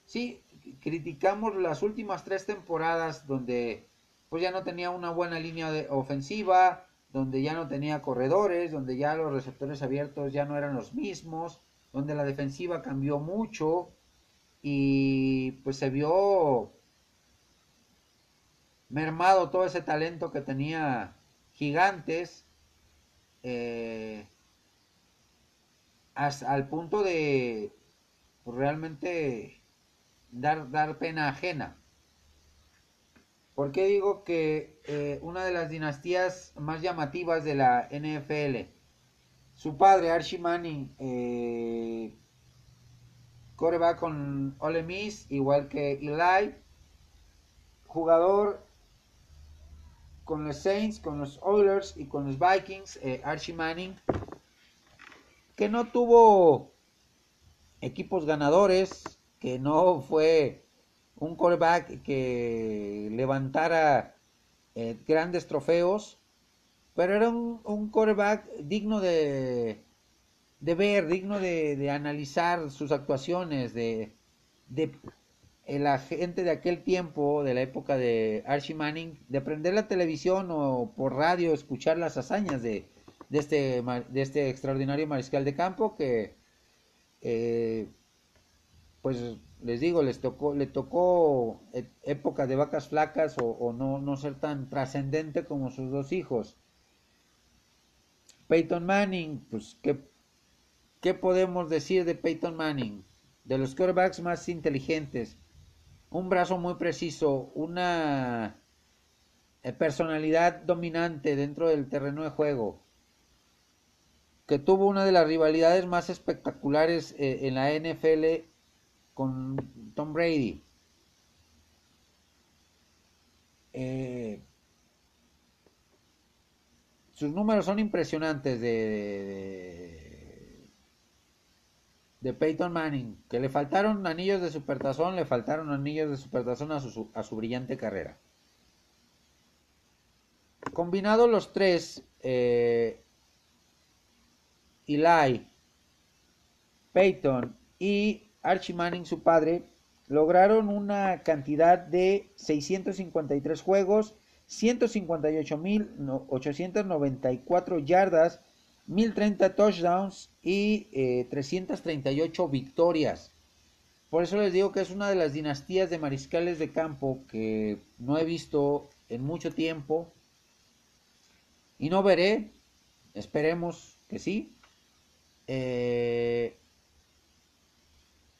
Sí, criticamos las últimas tres temporadas donde pues ya no tenía una buena línea de ofensiva, donde ya no tenía corredores, donde ya los receptores abiertos ya no eran los mismos, donde la defensiva cambió mucho y pues se vio mermado todo ese talento que tenía Gigantes eh, hasta al punto de pues, realmente dar, dar pena ajena. ¿Por qué digo que eh, una de las dinastías más llamativas de la NFL, su padre Archie Manning, eh, con Ole Miss, igual que Eli, jugador con los Saints, con los Oilers y con los Vikings, eh, Archie Manning, que no tuvo equipos ganadores, que no fue un quarterback que levantara eh, grandes trofeos, pero era un, un quarterback digno de, de ver, digno de, analizar sus actuaciones, de, de la gente de aquel tiempo, de la época de Archie Manning, de prender la televisión o por radio escuchar las hazañas de, este, de este extraordinario mariscal de campo que, eh, pues les digo, les tocó, le tocó e, época de vacas flacas o, no, no, ser tan trascendente como sus dos hijos. Peyton Manning, pues, ¿qué, ¿qué, podemos decir de Peyton Manning? De los quarterbacks más inteligentes, un brazo muy preciso, una eh, personalidad dominante dentro del terreno de juego, que tuvo una de las rivalidades más espectaculares eh, en la NFL con Tom Brady. Eh, sus números son impresionantes de, de, Peyton Manning. Que le faltaron anillos de supertazón, le faltaron anillos de supertazón a su, a su brillante carrera. Combinados los tres, eh, Eli, Peyton y Archie Manning, su padre, lograron una cantidad de 653 juegos, 158.894 yardas, 1.030 touchdowns y 338 eh, victorias. Por eso les digo que es una de las dinastías de mariscales de campo que no he visto en mucho tiempo y no veré. Esperemos que sí. Eh,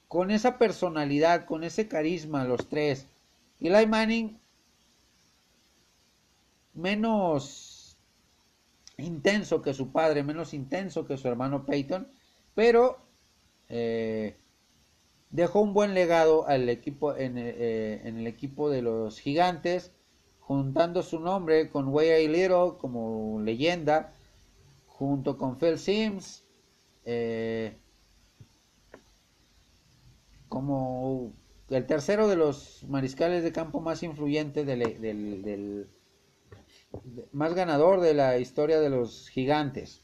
con esa personalidad, con ese carisma, los tres. Eli Manning, menos intenso que su padre, menos intenso que su hermano Peyton, pero eh, dejó un buen legado al equipo en, eh, en, el equipo de los gigantes, juntando su nombre con Way Little como leyenda, junto con Phil Sims. Eh, como el tercero de los mariscales de campo más influyente del, más ganador de la historia de los gigantes.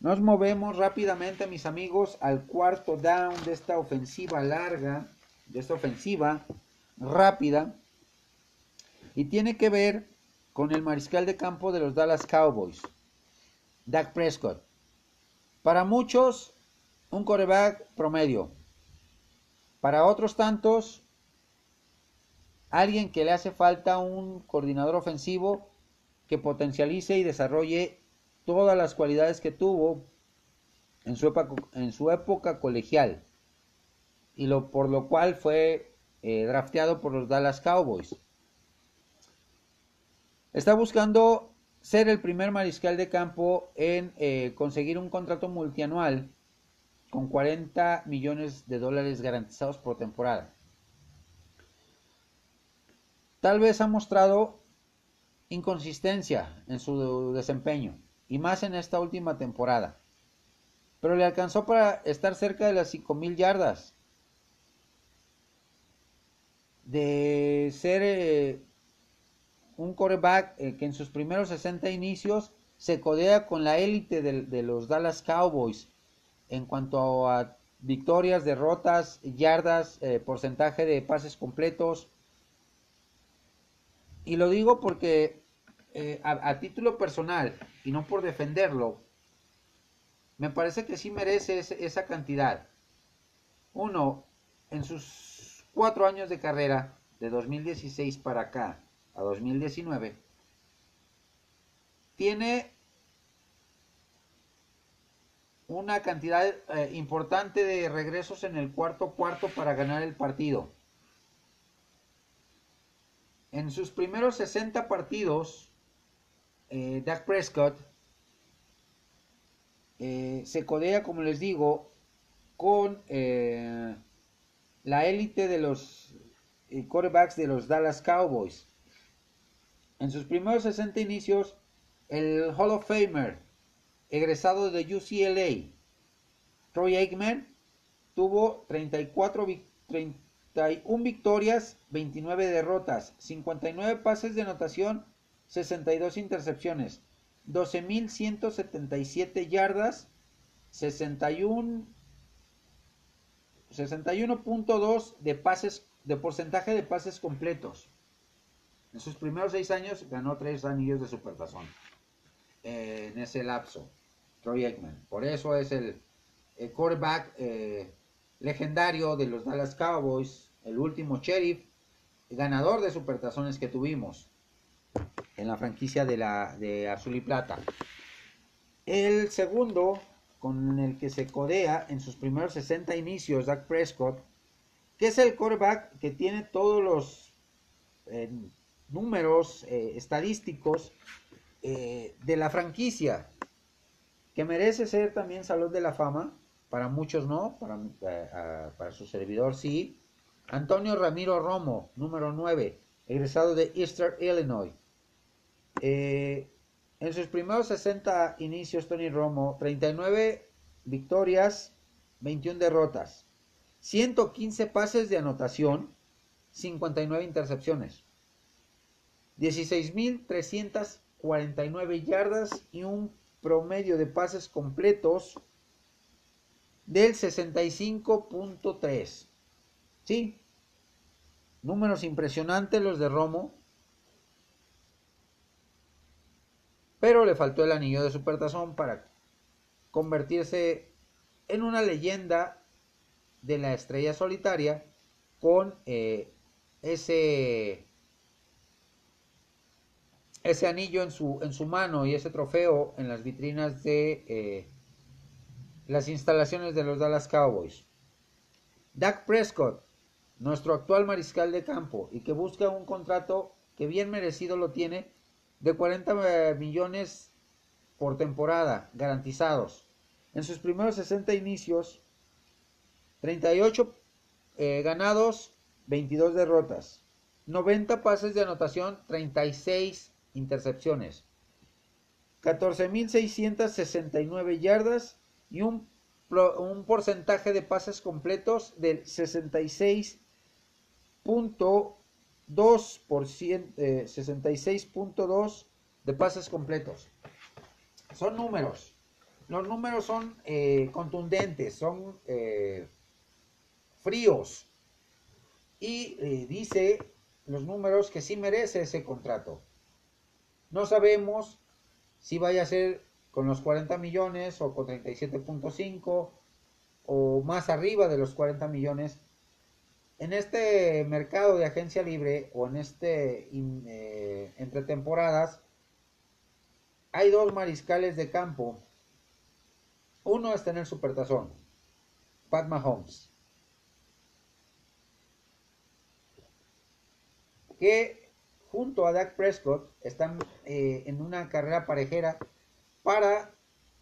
Nos movemos rápidamente, mis amigos, al cuarto down de esta ofensiva larga, de esta ofensiva rápida, y tiene que ver con el mariscal de campo de los Dallas Cowboys, Dak Prescott. Para muchos, un coreback promedio, para otros tantos, alguien que le hace falta un coordinador ofensivo que potencialice y desarrolle todas las cualidades que tuvo en su época, colegial y lo, por lo cual fue eh, drafteado por los Dallas Cowboys. Está buscando ser el primer mariscal de campo en eh, conseguir un contrato multianual con 40 millones de dólares garantizados por temporada. Tal vez ha mostrado inconsistencia en su desempeño, y más en esta última temporada. Pero le alcanzó para estar cerca de las 5.000 yardas. De ser eh, un coreback eh, que en sus primeros 60 inicios se codea con la élite de los Dallas Cowboys en cuanto a victorias, derrotas, yardas, eh, porcentaje de pases completos. Y lo digo porque eh, a, título personal y no por defenderlo, me parece que sí merece esa cantidad. Uno, en sus cuatro años de carrera, de 2016 para acá a 2019, tiene una cantidad eh, importante de regresos en el cuarto cuarto para ganar el partido. En sus primeros 60 partidos, eh, Dak Prescott eh, se codea, como les digo, con la élite de los quarterbacks de los Dallas Cowboys. En sus primeros 60 inicios, el Hall of Famer, egresado de UCLA, Troy Aikman, tuvo 34 31 victorias, 29 derrotas, 59 pases de anotación, 62 intercepciones, 12.177 yardas, 61 61.2 de pases de porcentaje de pases completos. En sus primeros seis años ganó tres anillos de supertazón. Eh, en ese lapso, Troy Aikman. Por eso es el, quarterback eh, legendario de los Dallas Cowboys, el último sheriff, ganador de supertazones que tuvimos en la franquicia de, la, de Azul y Plata. El segundo, con el que se codea en sus primeros 60 inicios, Dak Prescott, que es el quarterback que tiene todos los eh, números estadísticos eh, de la franquicia, que merece ser también Salón de la Fama, para muchos no, para, eh, para su servidor sí. Antonio Ramiro Romo, número 9, egresado de Eastern Illinois. Eh, en sus primeros 60 inicios, Tony Romo, 39 victorias, 21 derrotas, 115 pases de anotación, 59 intercepciones, 16.300 49 yardas y un promedio de pases completos del 65.3. ¿Sí? Números impresionantes los de Romo. Pero le faltó el anillo de supertazón para convertirse en una leyenda de la estrella solitaria con eh, ese ese anillo en su, en su mano y ese trofeo en las vitrinas de eh, las instalaciones de los Dallas Cowboys. Dak Prescott, nuestro actual mariscal de campo y que busca un contrato que bien merecido lo tiene de 40 millones por temporada garantizados. En sus primeros 60 inicios, 38 eh, ganados, 22 derrotas, 90 pases de anotación, 36 intercepciones, 14.669 yardas y un, un, porcentaje de pases completos del 66.2%, eh, 66.2 de pases completos. Son números. Los números son eh, contundentes, son eh, fríos. Y eh, dice los números que sí merece ese contrato. No sabemos si vaya a ser con los 40 millones o con 37.5 o más arriba de los 40 millones. En este mercado de agencia libre o en este eh, entre temporadas hay dos mariscales de campo. Uno es tener supertazón, Pat Mahomes. Que junto a Dak Prescott están eh, en una carrera parejera para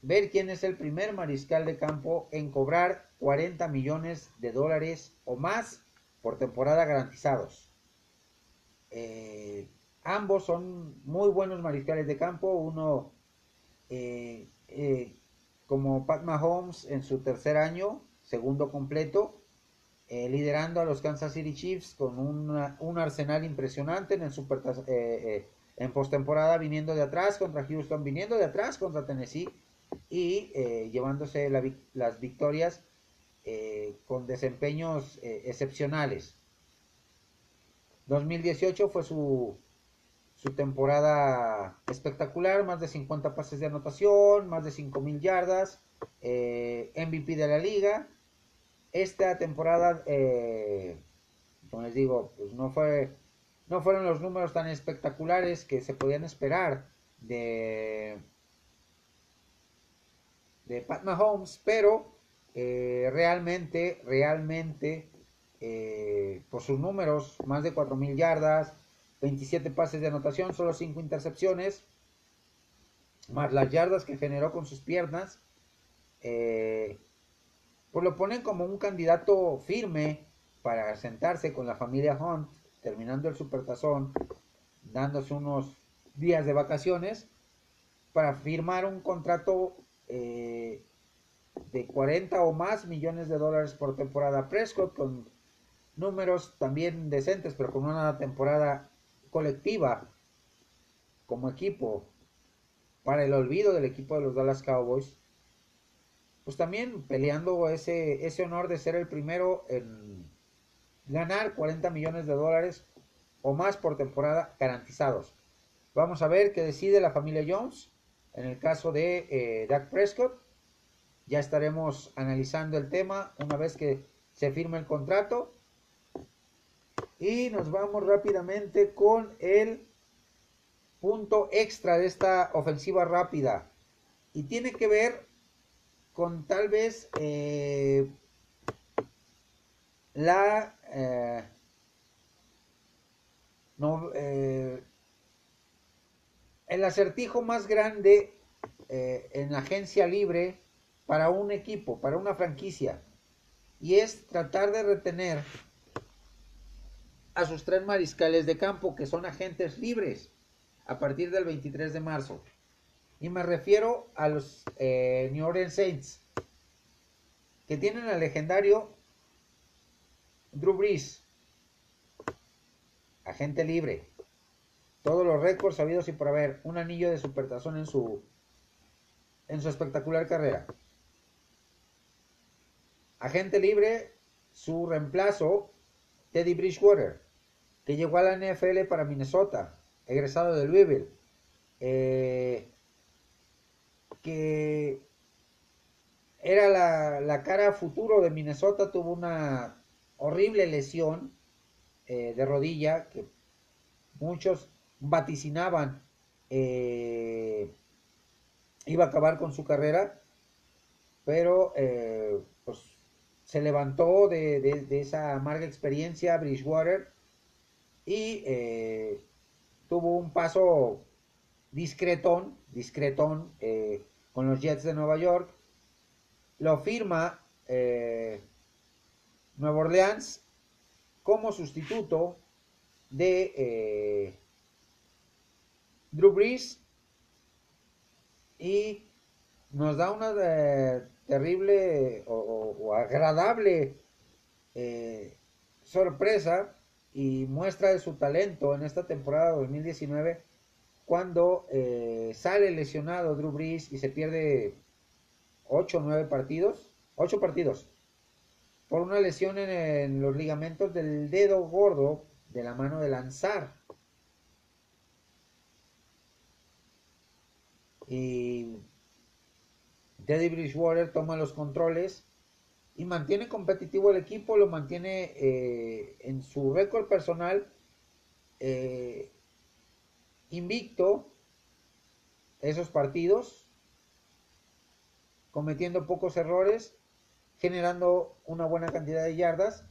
ver quién es el primer mariscal de campo en cobrar 40 millones de dólares o más por temporada garantizados. Eh, ambos son muy buenos mariscales de campo, uno eh, como Pat Mahomes en su tercer año, segundo completo, eh, liderando a los Kansas City Chiefs con un arsenal impresionante en el super eh, eh, en postemporada viniendo de atrás contra Houston, viniendo de atrás contra Tennessee y llevándose las victorias con desempeños excepcionales. 2018 fue su su temporada espectacular, más de 50 pases de anotación, más de 5.000 yardas, eh, MVP de la liga. Esta temporada, eh, como les digo, pues no fue, no fueron los números tan espectaculares que se podían esperar de, Pat Mahomes, pero eh, realmente, realmente, eh, por sus números, más de 4.000 yardas, 27 pases de anotación, solo 5 intercepciones, más las yardas que generó con sus piernas, eh, pues lo ponen como un candidato firme para sentarse con la familia Hunt, terminando el supertazón, dándose unos días de vacaciones, para firmar un contrato eh, de 40 o más millones de dólares por temporada. Prescott con números también decentes, pero con una temporada colectiva como equipo para el olvido del equipo de los Dallas Cowboys, pues también peleando ese, ese honor de ser el primero en ganar 40 millones de dólares o más por temporada garantizados. Vamos a ver qué decide la familia Jones en el caso de eh, Dak Prescott. Ya estaremos analizando el tema una vez que se firme el contrato. Y nos vamos rápidamente con el punto extra de esta ofensiva rápida. Y tiene que ver con tal vez eh, la eh, eh, el acertijo más grande en la agencia libre para un equipo, para una franquicia. Y es tratar de retener a sus tres mariscales de campo, que son agentes libres, a partir del 23 de marzo. Y me refiero a los eh, New Orleans Saints, que tienen al legendario Drew Brees, agente libre. Todos los récords sabidos y por haber, un anillo de supertazón en su, en su espectacular carrera. Agente libre, su reemplazo, Teddy Bridgewater que llegó a la NFL para Minnesota, egresado de Louisville, eh, que era la, cara futuro de Minnesota, tuvo una horrible lesión eh, de rodilla que muchos vaticinaban eh, iba a acabar con su carrera, pero pues, se levantó de, de, esa amarga experiencia Bridgewater y eh, tuvo un paso discretón, discretón eh, con los Jets de Nueva York. Lo firma eh, Nueva Orleans como sustituto de Drew Brees. Y nos da una terrible o agradable sorpresa y muestra de su talento en esta temporada 2019 cuando eh, sale lesionado Drew Brees y se pierde 8 o 9 partidos, 8 partidos, por una lesión en, los ligamentos del dedo gordo de la mano de lanzar. Y Teddy Bridgewater toma los controles y mantiene competitivo el equipo, lo mantiene eh, en su récord personal eh, invicto esos partidos, cometiendo pocos errores, generando una buena cantidad de yardas,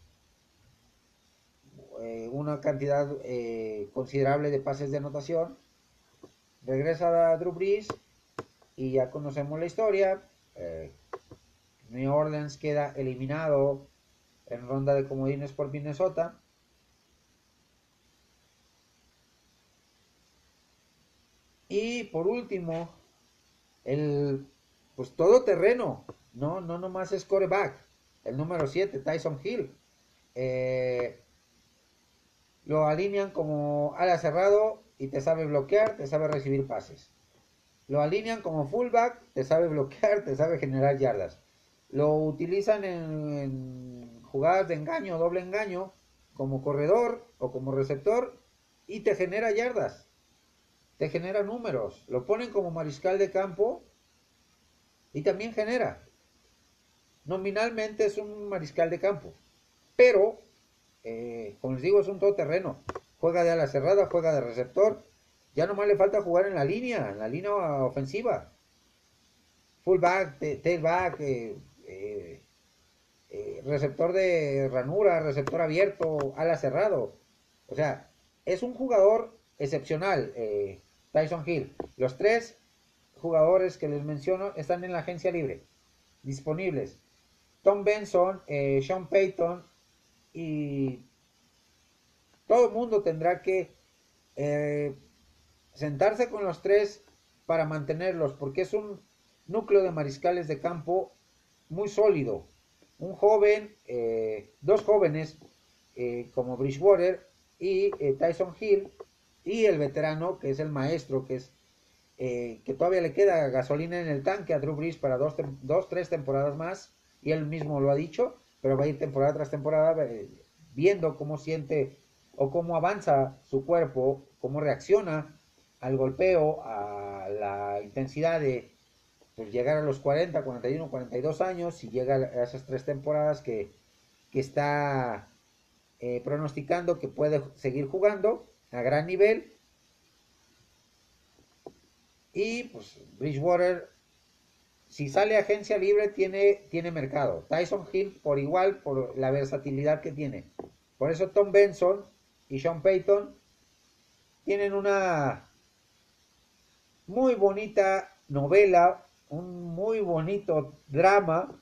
eh, una cantidad considerable de pases de anotación. Regresa a Drew Brees y ya conocemos la historia. New Orleans queda eliminado en ronda de comodines por Minnesota. Y por último, el pues todo terreno, no, no nomás es coreback, el número 7, Tyson Hill. Eh, lo alinean como ala cerrado y te sabe bloquear, te sabe recibir pases. Lo alinean como fullback, te sabe bloquear, te sabe generar yardas. Lo utilizan en, jugadas de engaño, doble engaño, como corredor o como receptor y te genera yardas. te genera números. Lo ponen como mariscal de campo y también genera. Nominalmente es un mariscal de campo, pero, eh, como les digo, es un todoterreno. Juega de ala cerrada, juega de receptor. Ya nomás le falta jugar en la línea, en la línea ofensiva. Fullback, tailback, eh, eh, receptor de ranura, receptor abierto, ala cerrado. O sea, es un jugador excepcional, Tyson Hill. Los tres jugadores que les menciono están en la agencia libre, disponibles. Tom Benson, eh, Sean Payton y todo el mundo tendrá que sentarse con los tres para mantenerlos, porque es un núcleo de mariscales de campo muy sólido. Un joven, eh, dos jóvenes eh, como Bridgewater y eh, Tyson Hill y el veterano que es el maestro, que es que todavía le queda gasolina en el tanque a Drew Brees para dos, dos, tres temporadas más y él mismo lo ha dicho, pero va a ir temporada tras temporada viendo cómo siente o cómo avanza su cuerpo, cómo reacciona al golpeo, a la intensidad de, pues llegar a los 40, 41, 42 años y llega a esas tres temporadas que, está eh, pronosticando que puede seguir jugando a gran nivel. Y pues Bridgewater, si sale agencia libre, tiene, tiene mercado. Tyson Hill por igual, por la versatilidad que tiene. Por eso Tom Benson y Sean Payton tienen una muy bonita novela un muy bonito drama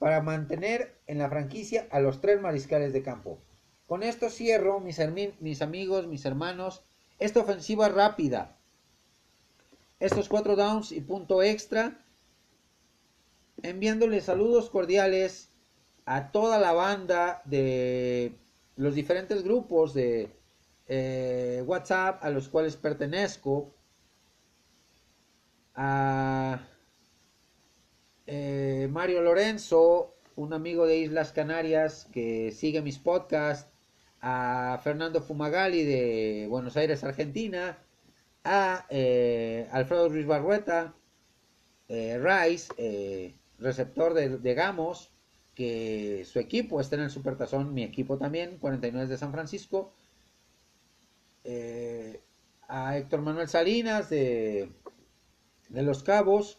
para mantener en la franquicia a los tres mariscales de campo. Con esto cierro, mis, mis amigos, mis hermanos, esta ofensiva rápida. Estos cuatro downs y punto extra. Enviándoles saludos cordiales a toda la banda de los diferentes grupos de eh, WhatsApp a los cuales pertenezco. A eh, Mario Lorenzo, un amigo de Islas Canarias que sigue mis podcasts, a Fernando Fumagali de Buenos Aires, Argentina, a eh, Alfredo Ruiz Barrueta, Rice, receptor de, Gamos, que su equipo está en el Supertazón, mi equipo también, 49 de San Francisco, a Héctor Manuel Salinas de, Los Cabos,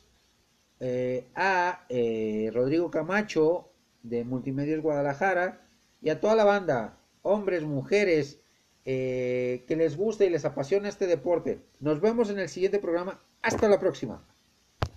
eh, a eh, Rodrigo Camacho de Multimedios Guadalajara y a toda la banda, hombres, mujeres, eh, que les guste y les apasiona este deporte. Nos vemos en el siguiente programa. Hasta la próxima.